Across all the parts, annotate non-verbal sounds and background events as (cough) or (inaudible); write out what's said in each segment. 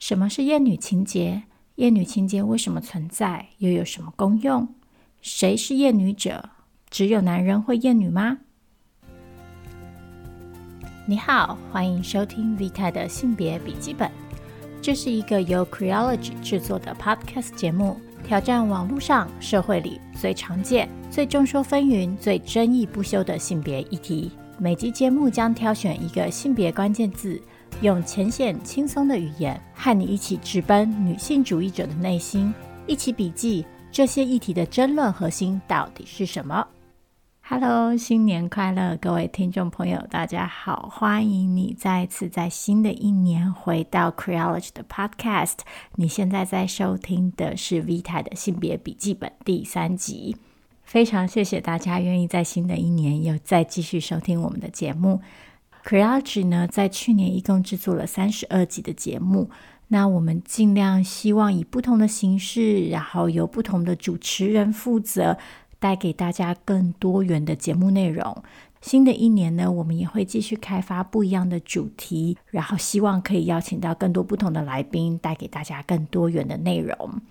什么是厌女情结？厌女情结为什么存在？又有什么功用？谁是厌女者？只有男人会厌女吗？你好，欢迎收听 Vita 的性别笔记本。这是一个由 Creology 制作的 Podcast 节目，挑战网络上、社会里最常见、最众说纷纭、最争议不休的性别议题。每集节目将挑选一个性别关键字，用浅显轻松的语言，和你一起直奔女性主义者的内心，一起笔记这些议题的争论核心到底是什么。Hello，新年快乐，各位听众朋友，大家好！欢迎你再次在新的一年回到 Creology 的 Podcast。你现在在收听的是 Vita 的性别笔记本第三集。非常谢谢大家愿意在新的一年又再继续收听我们的节目。Creology 呢，在去年一共制作了三十二集的节目。那我们尽量希望以不同的形式，然后由不同的主持人负责。带给大家更多元的节目内容。新的一年呢，我们也会继续开发不一样的主题，然后希望可以邀请到更多不同的来宾，带给大家更多元的内容。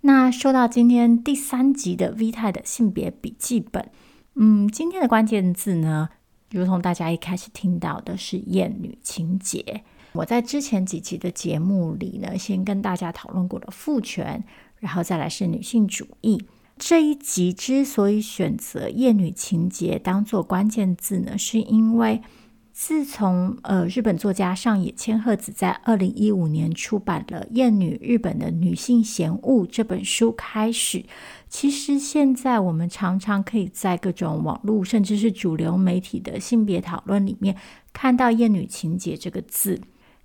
那说到今天第三集的 Vita 的性别笔记本，嗯，今天的关键字呢，如同大家一开始听到的是厌女情结。我在之前几集的节目里呢，先跟大家讨论过了父权，然后再来是女性主义。这一集之所以选择厌女情结当做关键字呢，是因为自从呃日本作家上野千鹤子在二零一五年出版了《厌女：日本的女性嫌恶》这本书开始，其实现在我们常常可以在各种网络甚至是主流媒体的性别讨论里面看到“厌女情结”这个字。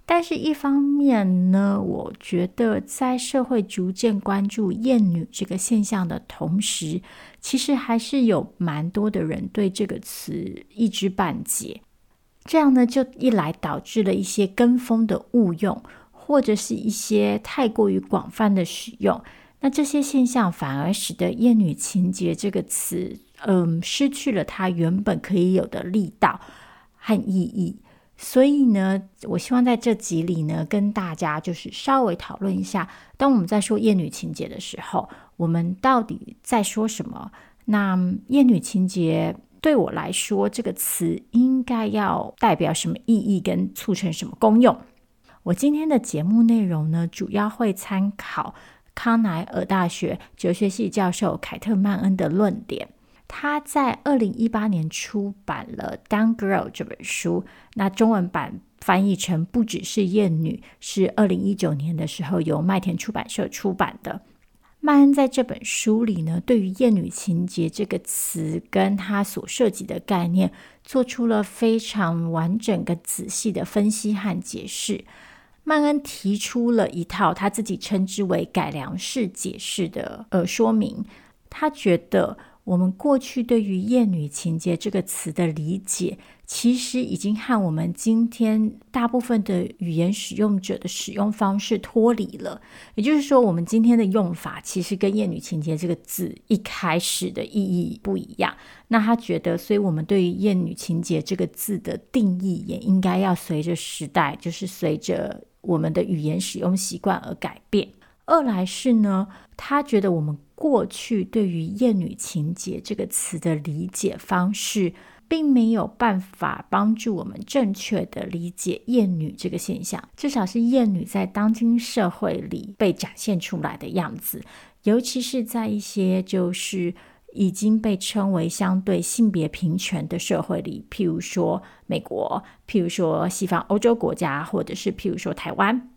但是，一方面呢，我觉得在社会逐渐关注厌女这个现象的同时，其实还是有蛮多的人对这个词一知半解。这样呢，就一来导致了一些跟风的误用，或者是一些太过于广泛的使用。那这些现象反而使得“厌女情结”这个词，嗯，失去了它原本可以有的力道和意义。所以呢，我希望在这集里呢，跟大家就是稍微讨论一下，当我们在说厌女情结的时候，我们到底在说什么？那厌女情结对我来说，这个词应该要代表什么意义，跟促成什么功用？我今天的节目内容呢，主要会参考康奈尔大学哲学系教授凯特曼恩的论点。他在二零一八年出版了《Down Girl》这本书，那中文版翻译成不只是厌女，是二零一九年的时候由麦田出版社出版的。曼恩在这本书里呢，对于“厌女情结”这个词跟他所涉及的概念，做出了非常完整跟仔细的分析和解释。曼恩提出了一套他自己称之为“改良式解释”的呃说明，他觉得。我们过去对于“厌女情结”这个词的理解，其实已经和我们今天大部分的语言使用者的使用方式脱离了。也就是说，我们今天的用法其实跟“厌女情结”这个字一开始的意义不一样。那他觉得，所以我们对于“厌女情结”这个字的定义，也应该要随着时代，就是随着我们的语言使用习惯而改变。二来是呢，他觉得我们。过去对于“厌女情节”这个词的理解方式，并没有办法帮助我们正确的理解厌女这个现象，至少是厌女在当今社会里被展现出来的样子，尤其是在一些就是已经被称为相对性别平权的社会里，譬如说美国，譬如说西方欧洲国家，或者是譬如说台湾。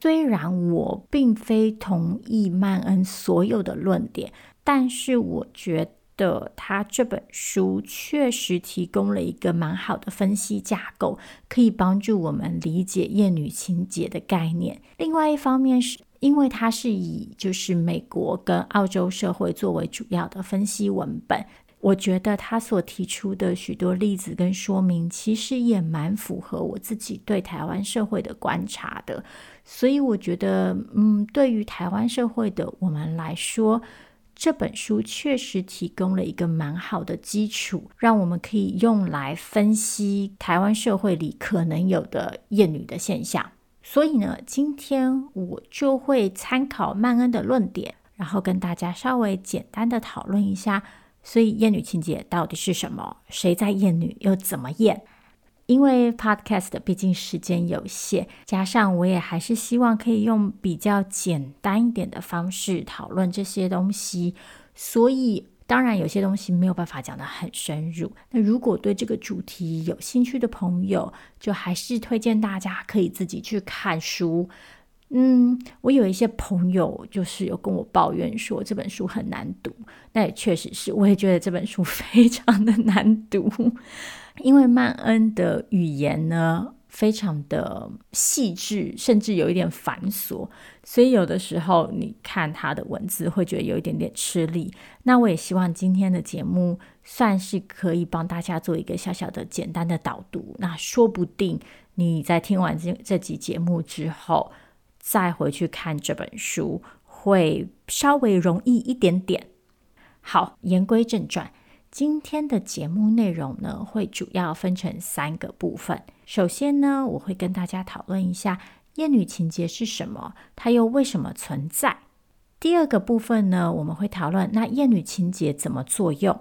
虽然我并非同意曼恩所有的论点，但是我觉得他这本书确实提供了一个蛮好的分析架构，可以帮助我们理解厌女情结的概念。另外一方面，是因为它是以就是美国跟澳洲社会作为主要的分析文本。我觉得他所提出的许多例子跟说明，其实也蛮符合我自己对台湾社会的观察的。所以我觉得，嗯，对于台湾社会的我们来说，这本书确实提供了一个蛮好的基础，让我们可以用来分析台湾社会里可能有的厌女的现象。所以呢，今天我就会参考曼恩的论点，然后跟大家稍微简单的讨论一下。所以厌女情节到底是什么？谁在厌女？又怎么厌？因为 Podcast 毕竟时间有限，加上我也还是希望可以用比较简单一点的方式讨论这些东西，所以当然有些东西没有办法讲得很深入。那如果对这个主题有兴趣的朋友，就还是推荐大家可以自己去看书。嗯，我有一些朋友就是有跟我抱怨说这本书很难读，那也确实是，我也觉得这本书 (laughs) 非常的难读，因为曼恩的语言呢非常的细致，甚至有一点繁琐，所以有的时候你看他的文字会觉得有一点点吃力。那我也希望今天的节目算是可以帮大家做一个小小的简单的导读，那说不定你在听完这这集节目之后。再回去看这本书会稍微容易一点点。好，言归正传，今天的节目内容呢，会主要分成三个部分。首先呢，我会跟大家讨论一下厌女情结是什么，它又为什么存在。第二个部分呢，我们会讨论那厌女情结怎么作用，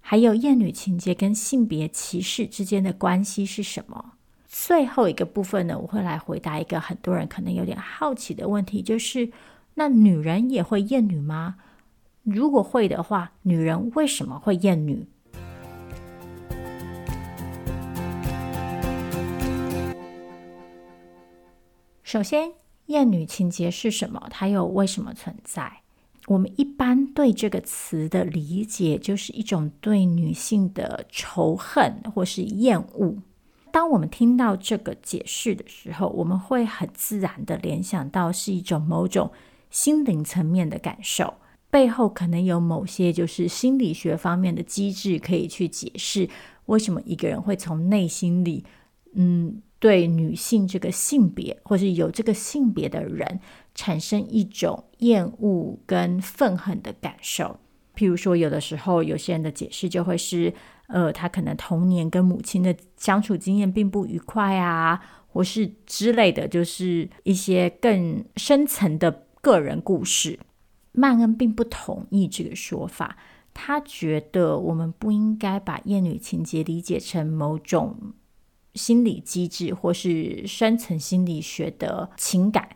还有厌女情结跟性别歧视之间的关系是什么。最后一个部分呢，我会来回答一个很多人可能有点好奇的问题，就是那女人也会厌女吗？如果会的话，女人为什么会厌女？首先，厌女情节是什么？它又为什么存在？我们一般对这个词的理解，就是一种对女性的仇恨或是厌恶。当我们听到这个解释的时候，我们会很自然的联想到是一种某种心灵层面的感受，背后可能有某些就是心理学方面的机制可以去解释为什么一个人会从内心里，嗯，对女性这个性别或是有这个性别的人产生一种厌恶跟愤恨的感受。譬如说，有的时候有些人的解释就会是。呃，他可能童年跟母亲的相处经验并不愉快啊，或是之类的，就是一些更深层的个人故事。曼恩并不同意这个说法，他觉得我们不应该把厌女情结理解成某种心理机制或是深层心理学的情感。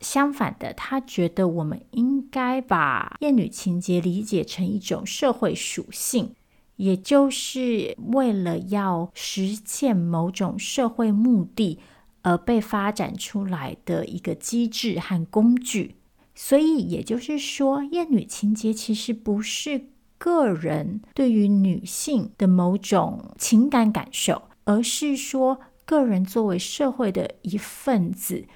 相反的，他觉得我们应该把厌女情结理解成一种社会属性。也就是为了要实现某种社会目的而被发展出来的一个机制和工具，所以也就是说，厌女情结其实不是个人对于女性的某种情感感受，而是说个人作为社会的一份子，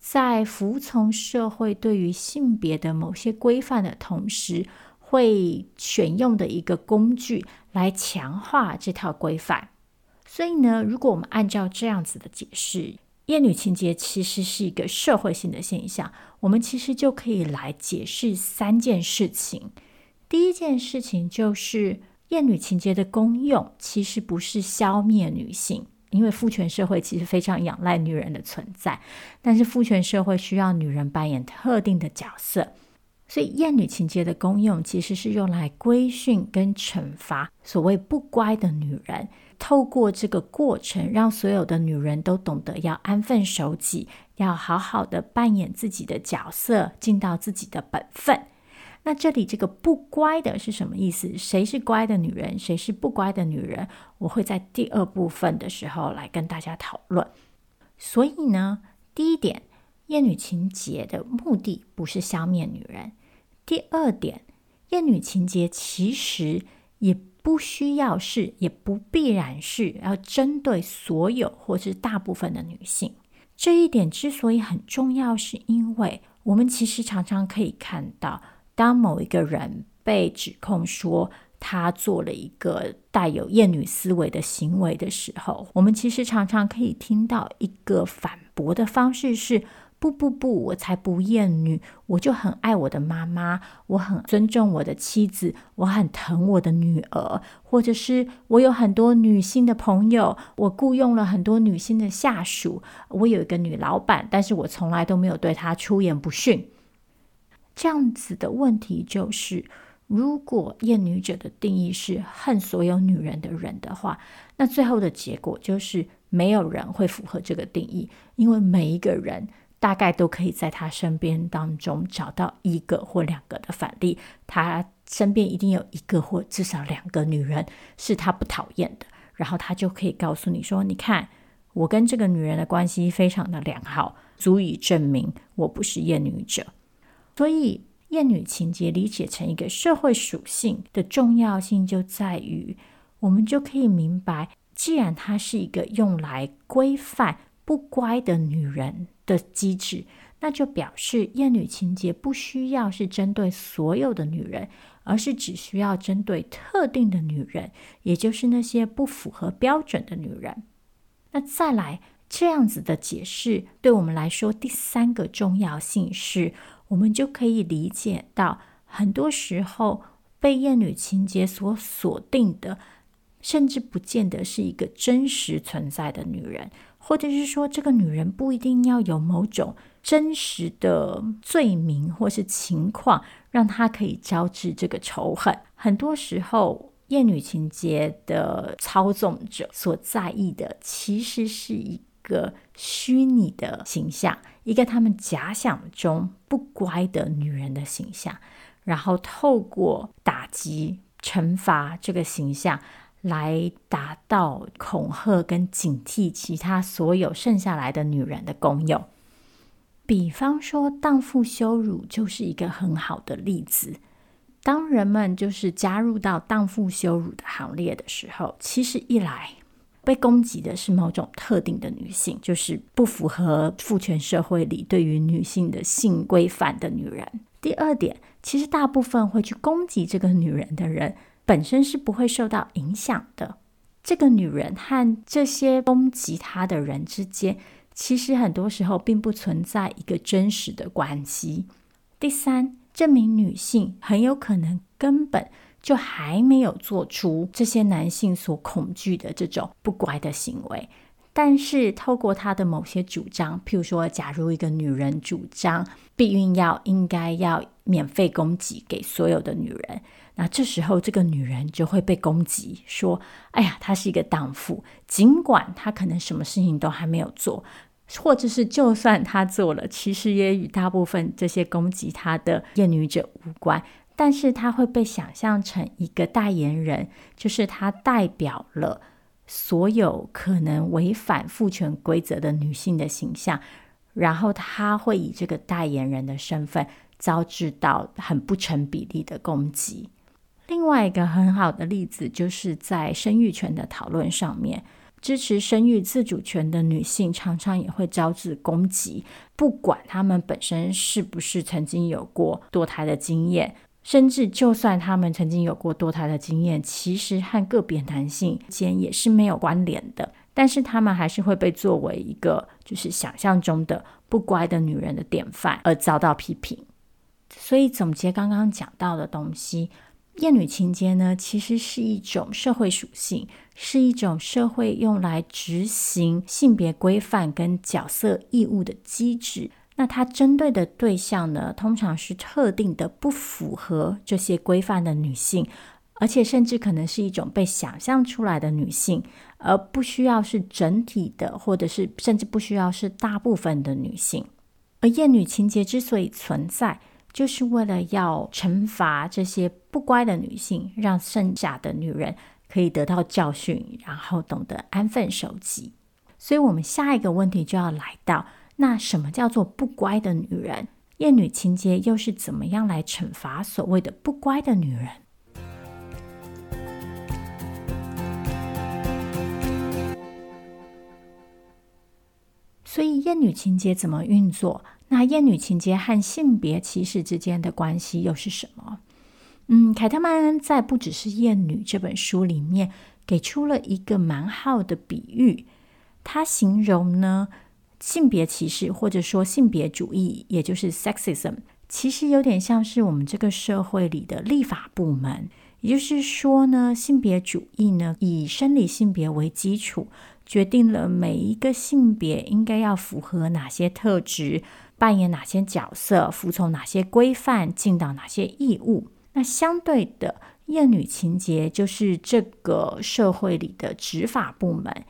在服从社会对于性别的某些规范的同时，会选用的一个工具来强化这套规范，所以呢，如果我们按照这样子的解释，厌女情节其实是一个社会性的现象，我们其实就可以来解释三件事情。第一件事情就是厌女情节的功用其实不是消灭女性，因为父权社会其实非常仰赖女人的存在，但是父权社会需要女人扮演特定的角色。所以，厌女情节的功用其实是用来规训跟惩罚所谓不乖的女人。透过这个过程，让所有的女人都懂得要安分守己，要好好的扮演自己的角色，尽到自己的本分。那这里这个不乖的是什么意思？谁是乖的女人？谁是不乖的女人？我会在第二部分的时候来跟大家讨论。所以呢，第一点，厌女情节的目的不是消灭女人。第二点，厌女情结其实也不需要是，也不必然是要针对所有或是大部分的女性。这一点之所以很重要，是因为我们其实常常可以看到，当某一个人被指控说他做了一个带有厌女思维的行为的时候，我们其实常常可以听到一个反驳的方式是：不不不，我才不厌女，我就很爱我的妈妈，我很尊重我的妻子，我很疼我的女儿，或者是我有很多女性的朋友，我雇佣了很多女性的下属，我有一个女老板，但是我从来都没有对她出言不逊。这样子的问题就是，如果厌女者的定义是恨所有女人的人的话，那最后的结果就是没有人会符合这个定义，因为每一个人。大概都可以在他身边当中找到一个或两个的反例，他身边一定有一个或至少两个女人是他不讨厌的，然后他就可以告诉你说：“你看，我跟这个女人的关系非常的良好，足以证明我不是厌女者。”所以，厌女情节理解成一个社会属性的重要性就在于，我们就可以明白，既然它是一个用来规范不乖的女人。的机制，那就表示厌女情结不需要是针对所有的女人，而是只需要针对特定的女人，也就是那些不符合标准的女人。那再来这样子的解释，对我们来说，第三个重要性是，我们就可以理解到，很多时候被厌女情结所锁定的，甚至不见得是一个真实存在的女人。或者是说，这个女人不一定要有某种真实的罪名或是情况，让她可以招致这个仇恨。很多时候，厌女情结的操纵者所在意的，其实是一个虚拟的形象，一个他们假想中不乖的女人的形象，然后透过打击、惩罚这个形象。来达到恐吓跟警惕其他所有剩下来的女人的功用。比方说，荡妇羞辱就是一个很好的例子。当人们就是加入到荡妇羞辱的行列的时候，其实一来被攻击的是某种特定的女性，就是不符合父权社会里对于女性的性规范的女人。第二点，其实大部分会去攻击这个女人的人。本身是不会受到影响的。这个女人和这些攻击她的人之间，其实很多时候并不存在一个真实的关系。第三，这名女性很有可能根本就还没有做出这些男性所恐惧的这种不乖的行为，但是透过她的某些主张，譬如说，假如一个女人主张避孕药应该要免费供给给所有的女人。那这时候，这个女人就会被攻击，说：“哎呀，她是一个荡妇，尽管她可能什么事情都还没有做，或者是就算她做了，其实也与大部分这些攻击她的厌女者无关。但是她会被想象成一个代言人，就是她代表了所有可能违反父权规则的女性的形象，然后她会以这个代言人的身份遭致到很不成比例的攻击。”另外一个很好的例子，就是在生育权的讨论上面，支持生育自主权的女性常常也会招致攻击，不管她们本身是不是曾经有过堕胎的经验，甚至就算她们曾经有过堕胎的经验，其实和个别男性间也是没有关联的，但是她们还是会被作为一个就是想象中的不乖的女人的典范而遭到批评。所以总结刚刚讲到的东西。厌女情结呢，其实是一种社会属性，是一种社会用来执行性别规范跟角色义务的机制。那它针对的对象呢，通常是特定的不符合这些规范的女性，而且甚至可能是一种被想象出来的女性，而不需要是整体的，或者是甚至不需要是大部分的女性。而厌女情结之所以存在，就是为了要惩罚这些不乖的女性，让剩下的女人可以得到教训，然后懂得安分守己。所以，我们下一个问题就要来到：那什么叫做不乖的女人？厌女情结又是怎么样来惩罚所谓的不乖的女人？所以，厌女情节怎么运作？那厌女情结和性别歧视之间的关系又是什么？嗯，凯特曼在《不只是厌女》这本书里面给出了一个蛮好的比喻。他形容呢，性别歧视或者说性别主义，也就是 sexism，其实有点像是我们这个社会里的立法部门。也就是说呢，性别主义呢，以生理性别为基础，决定了每一个性别应该要符合哪些特质，扮演哪些角色，服从哪些规范，尽到哪些义务。那相对的，厌女情节就是这个社会里的执法部门，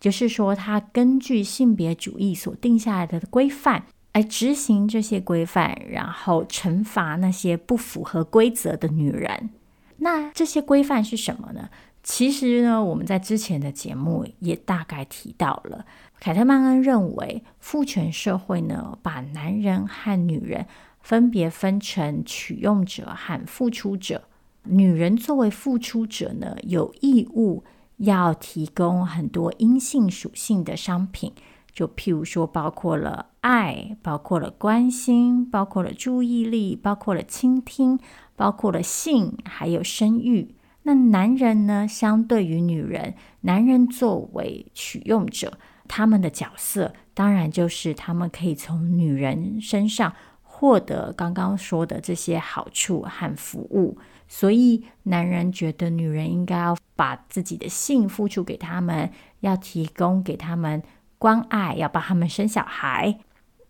就是说，他根据性别主义所定下来的规范来执行这些规范，然后惩罚那些不符合规则的女人。那这些规范是什么呢？其实呢，我们在之前的节目也大概提到了。凯特曼恩认为，父权社会呢，把男人和女人分别分成取用者和付出者。女人作为付出者呢，有义务要提供很多阴性属性的商品，就譬如说，包括了爱，包括了关心，包括了注意力，包括了倾听。包括了性，还有生育。那男人呢？相对于女人，男人作为取用者，他们的角色当然就是他们可以从女人身上获得刚刚说的这些好处和服务。所以，男人觉得女人应该要把自己的性付出给他们，要提供给他们关爱，要帮他们生小孩。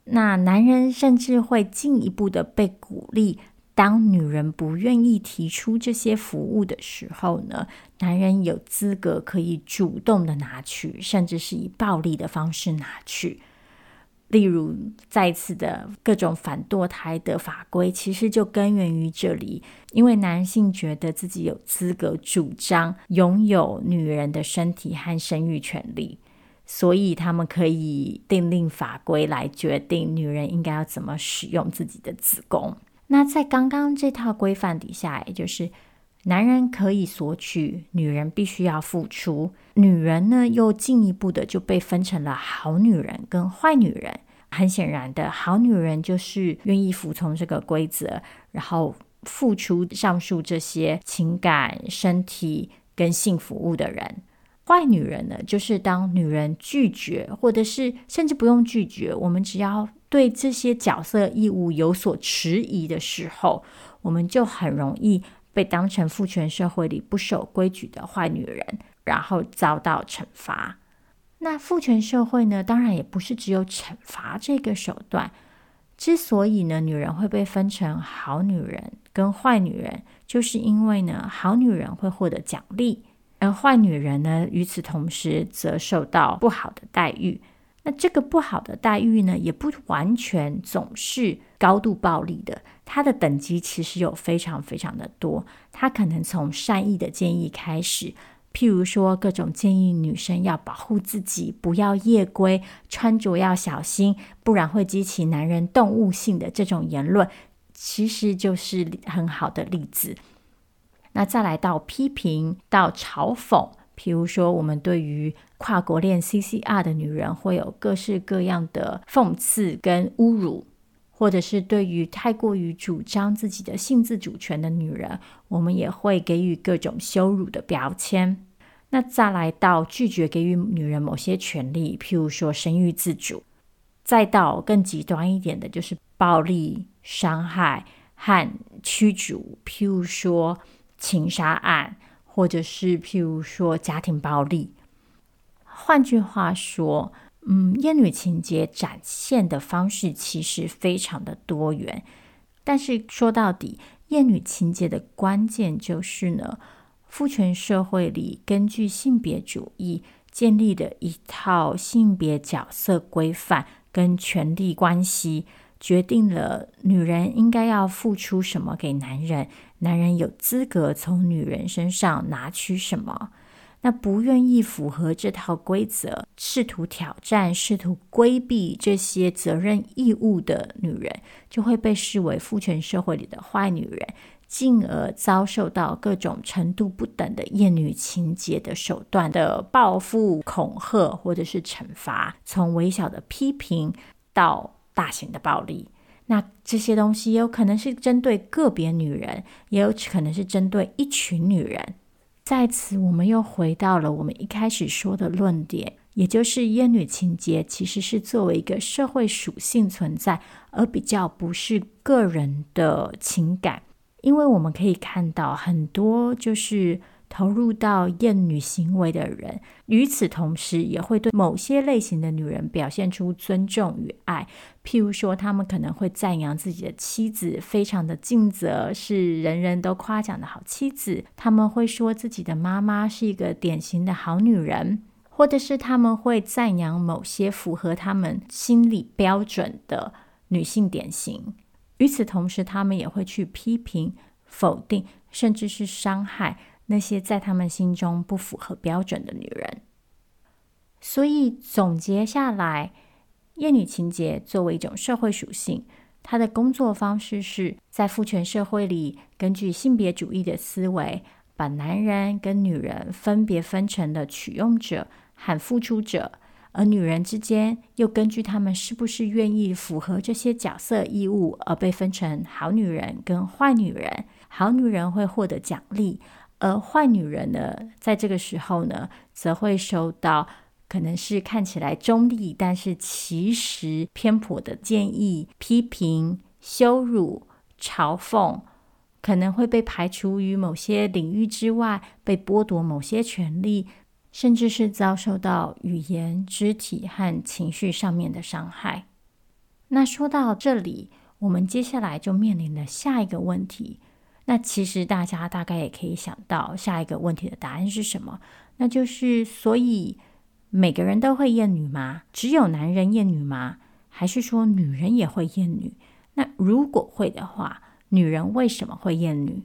那男人甚至会进一步的被鼓励。当女人不愿意提出这些服务的时候呢，男人有资格可以主动的拿去，甚至是以暴力的方式拿去。例如，再次的各种反堕胎的法规，其实就根源于这里，因为男性觉得自己有资格主张拥有女人的身体和生育权利，所以他们可以订立法规来决定女人应该要怎么使用自己的子宫。那在刚刚这套规范底下，也就是男人可以索取，女人必须要付出。女人呢，又进一步的就被分成了好女人跟坏女人。很显然的，好女人就是愿意服从这个规则，然后付出上述这些情感、身体跟性服务的人。坏女人呢，就是当女人拒绝，或者是甚至不用拒绝，我们只要。对这些角色义务有所迟疑的时候，我们就很容易被当成父权社会里不守规矩的坏女人，然后遭到惩罚。那父权社会呢，当然也不是只有惩罚这个手段。之所以呢，女人会被分成好女人跟坏女人，就是因为呢，好女人会获得奖励，而坏女人呢，与此同时则受到不好的待遇。那这个不好的待遇呢，也不完全总是高度暴力的，它的等级其实有非常非常的多。它可能从善意的建议开始，譬如说各种建议女生要保护自己，不要夜归，穿着要小心，不然会激起男人动物性的这种言论，其实就是很好的例子。那再来到批评，到嘲讽。譬如说，我们对于跨国恋 CCR 的女人会有各式各样的讽刺跟侮辱，或者是对于太过于主张自己的性自主权的女人，我们也会给予各种羞辱的标签。那再来到拒绝给予女人某些权利，譬如说生育自主，再到更极端一点的，就是暴力伤害和驱逐，譬如说情杀案。或者是譬如说家庭暴力，换句话说，嗯，厌女情结展现的方式其实非常的多元。但是说到底，厌女情结的关键就是呢，父权社会里根据性别主义建立的一套性别角色规范跟权力关系。决定了女人应该要付出什么给男人，男人有资格从女人身上拿取什么。那不愿意符合这套规则，试图挑战、试图规避这些责任义务的女人，就会被视为父权社会里的坏女人，进而遭受到各种程度不等的厌女情节的手段的报复、恐吓或者是惩罚，从微小的批评到。大型的暴力，那这些东西有可能是针对个别女人，也有可能是针对一群女人。在此，我们又回到了我们一开始说的论点，也就是烟女情节其实是作为一个社会属性存在，而比较不是个人的情感。因为我们可以看到很多就是。投入到厌女行为的人，与此同时也会对某些类型的女人表现出尊重与爱。譬如说，他们可能会赞扬自己的妻子非常的尽责，是人人都夸奖的好妻子；他们会说自己的妈妈是一个典型的好女人，或者是他们会赞扬某些符合他们心理标准的女性典型。与此同时，他们也会去批评、否定，甚至是伤害。那些在他们心中不符合标准的女人，所以总结下来，厌女情结作为一种社会属性，它的工作方式是在父权社会里，根据性别主义的思维，把男人跟女人分别分成了取用者和付出者，而女人之间又根据他们是不是愿意符合这些角色义务而被分成好女人跟坏女人。好女人会获得奖励。而坏女人呢，在这个时候呢，则会受到可能是看起来中立，但是其实偏颇的建议、批评、羞辱、嘲讽，可能会被排除于某些领域之外，被剥夺某些权利，甚至是遭受到语言、肢体和情绪上面的伤害。那说到这里，我们接下来就面临了下一个问题。那其实大家大概也可以想到下一个问题的答案是什么？那就是，所以每个人都会厌女吗？只有男人厌女吗？还是说女人也会厌女？那如果会的话，女人为什么会厌女？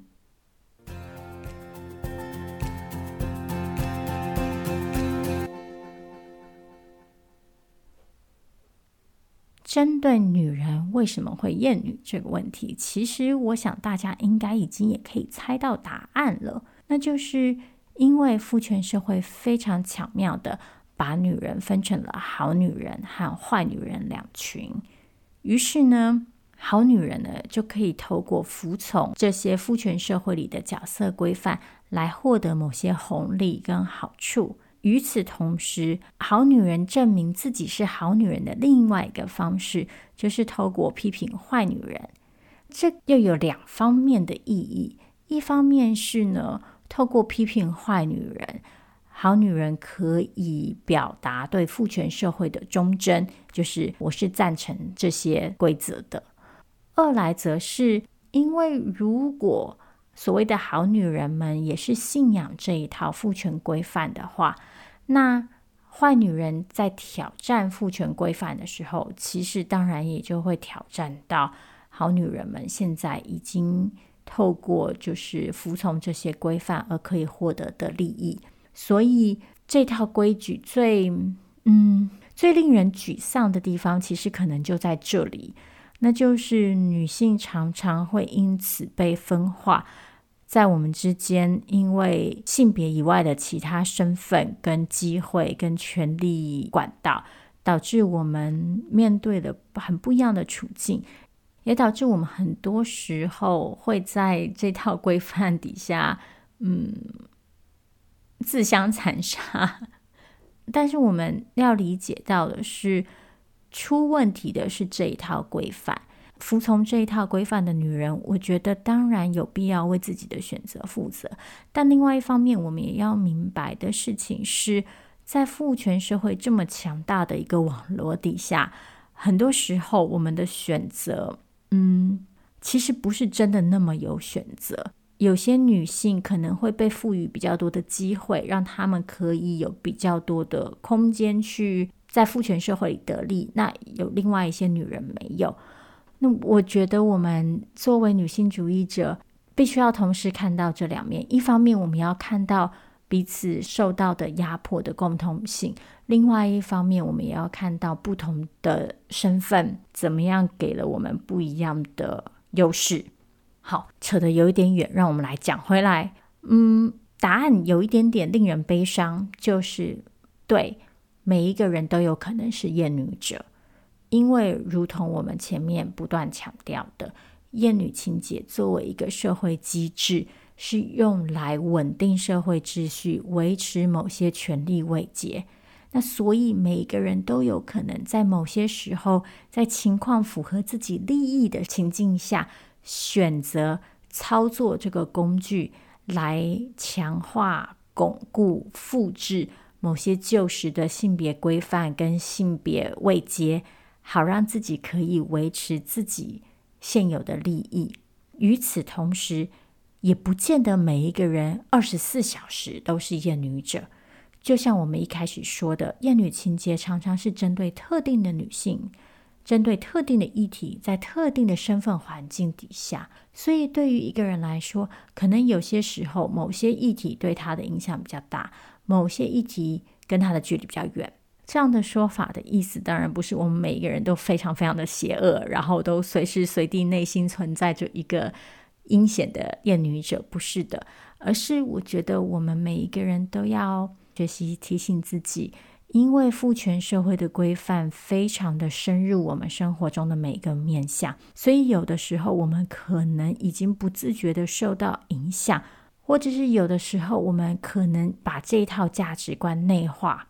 针对女人为什么会厌女这个问题，其实我想大家应该已经也可以猜到答案了。那就是因为父权社会非常巧妙地把女人分成了好女人和坏女人两群，于是呢，好女人呢就可以透过服从这些父权社会里的角色规范来获得某些红利跟好处。与此同时，好女人证明自己是好女人的另外一个方式，就是透过批评坏女人。这又有两方面的意义：一方面是呢，透过批评坏女人，好女人可以表达对父权社会的忠贞，就是我是赞成这些规则的；二来则是因为如果所谓的好女人们也是信仰这一套父权规范的话，那坏女人在挑战父权规范的时候，其实当然也就会挑战到好女人们现在已经透过就是服从这些规范而可以获得的利益。所以这套规矩最嗯最令人沮丧的地方，其实可能就在这里，那就是女性常常会因此被分化。在我们之间，因为性别以外的其他身份、跟机会、跟权力管道，导致我们面对的很不一样的处境，也导致我们很多时候会在这套规范底下，嗯，自相残杀。但是我们要理解到的是，出问题的是这一套规范。服从这一套规范的女人，我觉得当然有必要为自己的选择负责。但另外一方面，我们也要明白的事情是，在父权社会这么强大的一个网络底下，很多时候我们的选择，嗯，其实不是真的那么有选择。有些女性可能会被赋予比较多的机会，让她们可以有比较多的空间去在父权社会里得利。那有另外一些女人没有。那我觉得，我们作为女性主义者，必须要同时看到这两面。一方面，我们要看到彼此受到的压迫的共同性；另外一方面，我们也要看到不同的身份怎么样给了我们不一样的优势。好，扯得有一点远，让我们来讲回来。嗯，答案有一点点令人悲伤，就是对，每一个人都有可能是厌女者。因为，如同我们前面不断强调的，厌女情结作为一个社会机制，是用来稳定社会秩序、维持某些权力位阶。那所以每个人都有可能在某些时候，在情况符合自己利益的情境下，选择操作这个工具来强化、巩固、复制某些旧时的性别规范跟性别位阶，好让自己可以维持自己现有的利益。与此同时，也不见得每一个人二十四小时都是厌女者。就像我们一开始说的，厌女情结常常是针对特定的女性，针对特定的议题，在特定的身份环境底下。所以，对于一个人来说，可能有些时候某些议题对他的影响比较大，某些议题跟他的距离比较远。这样的说法的意思，当然不是我们每一个人都非常非常的邪恶，然后都随时随地内心存在着一个。阴险的厌女者不是的，而是我觉得我们每一个人都要学习提醒自己，因为父权社会的规范非常的深入我们生活中的每一个面向，所以有的时候我们可能已经不自觉的受到影响，或者是有的时候我们可能把这一套价值观内化，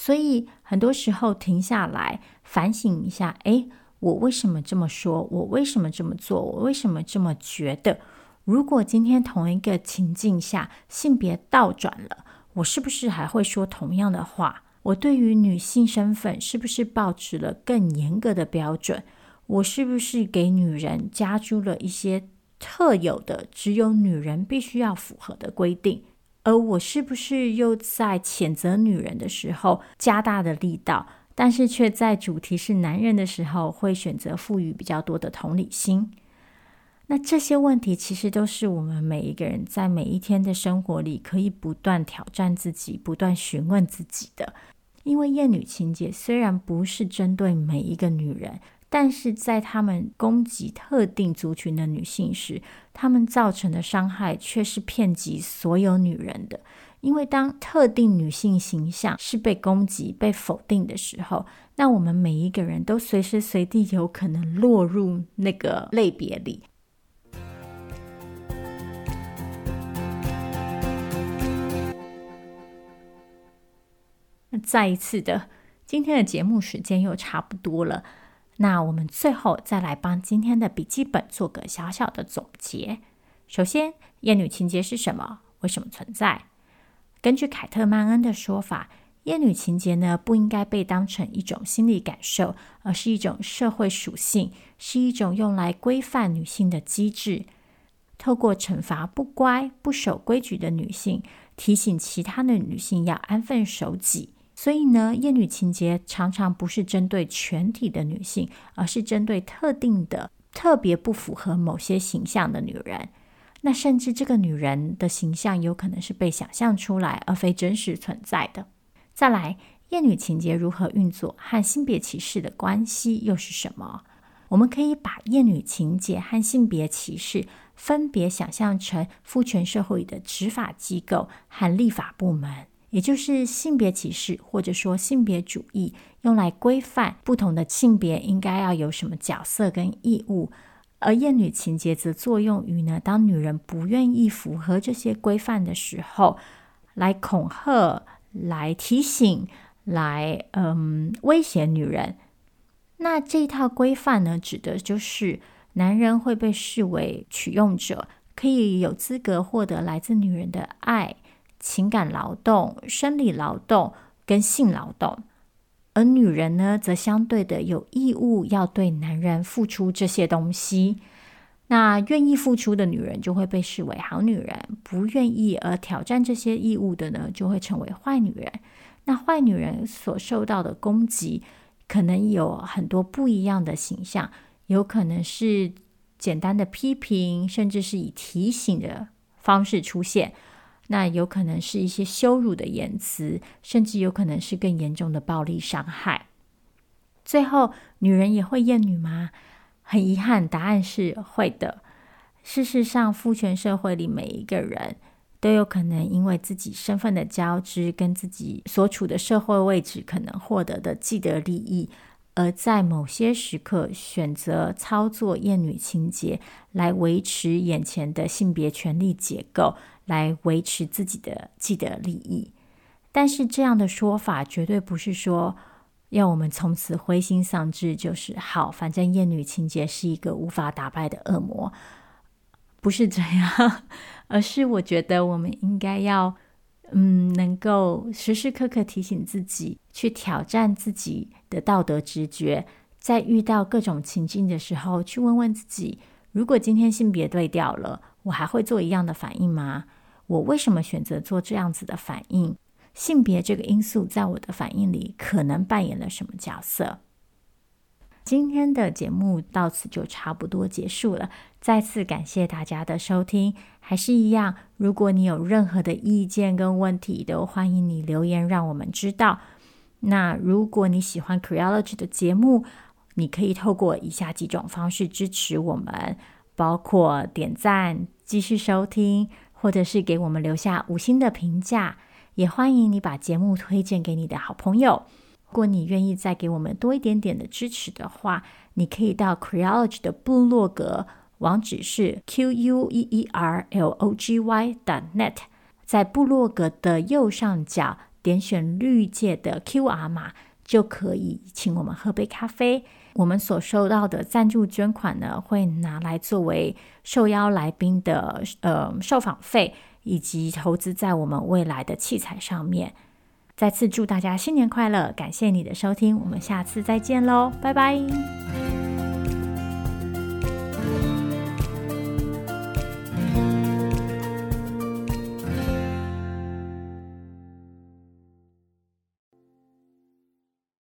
所以很多时候停下来反省一下，诶。我为什么这么说？我为什么这么做？我为什么这么觉得？如果今天同一个情境下性别倒转了，我是不是还会说同样的话？我对于女性身份是不是保持了更严格的标准？我是不是给女人加诸了一些特有的、只有女人必须要符合的规定？而我是不是又在谴责女人的时候加大的力道？但是却在主题是男人的时候，会选择赋予比较多的同理心。那这些问题其实都是我们每一个人在每一天的生活里可以不断挑战自己、不断询问自己的。因为厌女情节虽然不是针对每一个女人，但是在他们攻击特定族群的女性时，他们造成的伤害却是遍及所有女人的。因为当特定女性形象是被攻击、被否定的时候，那我们每一个人都随时随地有可能落入那个类别里。那再一次的，今天的节目时间又差不多了，那我们最后再来帮今天的笔记本做个小小的总结。首先，厌女情结是什么？为什么存在？根据凯特曼恩的说法，厌女情结呢，不应该被当成一种心理感受，而是一种社会属性，是一种用来规范女性的机制。透过惩罚不乖、不守规矩的女性，提醒其他的女性要安分守己。所以呢，厌女情结常常不是针对全体的女性，而是针对特定的、特别不符合某些形象的女人。那甚至这个女人的形象有可能是被想象出来，而非真实存在的。再来，厌女情节如何运作，和性别歧视的关系又是什么？我们可以把厌女情节和性别歧视分别想象成父权社会的执法机构和立法部门，也就是性别歧视或者说性别主义，用来规范不同的性别应该要有什么角色跟义务。而厌女情结则作用于呢，当女人不愿意符合这些规范的时候，来恐吓、来提醒、来嗯威胁女人。那这一套规范呢，指的就是男人会被视为取用者，可以有资格获得来自女人的爱、情感劳动、生理劳动跟性劳动。而女人呢，则相对的有义务要对男人付出这些东西。那愿意付出的女人就会被视为好女人，不愿意而挑战这些义务的呢，就会成为坏女人。那坏女人所受到的攻击，可能有很多不一样的形象，有可能是简单的批评，甚至是以提醒的方式出现。那有可能是一些羞辱的言辞，甚至有可能是更严重的暴力伤害。最后，女人也会厌女吗？很遗憾，答案是会的。事实上，父权社会里每一个人都有可能因为自己身份的交织，跟自己所处的社会位置可能获得的既得利益，而在某些时刻选择操作厌女情节，来维持眼前的性别权力结构。来维持自己的既得利益，但是这样的说法绝对不是说要我们从此灰心丧志，就是好，反正厌女情节是一个无法打败的恶魔，不是这样，而是我觉得我们应该要，嗯，能够时时刻刻提醒自己，去挑战自己的道德直觉，在遇到各种情境的时候，去问问自己：如果今天性别对调了，我还会做一样的反应吗？我为什么选择做这样子的反应？性别这个因素在我的反应里可能扮演了什么角色？今天的节目到此就差不多结束了。再次感谢大家的收听。还是一样，如果你有任何的意见跟问题，都欢迎你留言让我们知道。那如果你喜欢 Creology 的节目，你可以透过以下几种方式支持我们，包括点赞、继续收听，或者是给我们留下五星的评价。也欢迎你把节目推荐给你的好朋友。如果你愿意再给我们多一点点的支持的话，你可以到 Creology 的部落格。网址是 q u e e r l o g y net，在部落格的右上角点选绿界的 QR 码，就可以请我们喝杯咖啡。我们所收到的赞助捐款呢，会拿来作为受邀来宾的呃受访费，以及投资在我们未来的器材上面。再次祝大家新年快乐！感谢你的收听，我们下次再见喽，拜拜。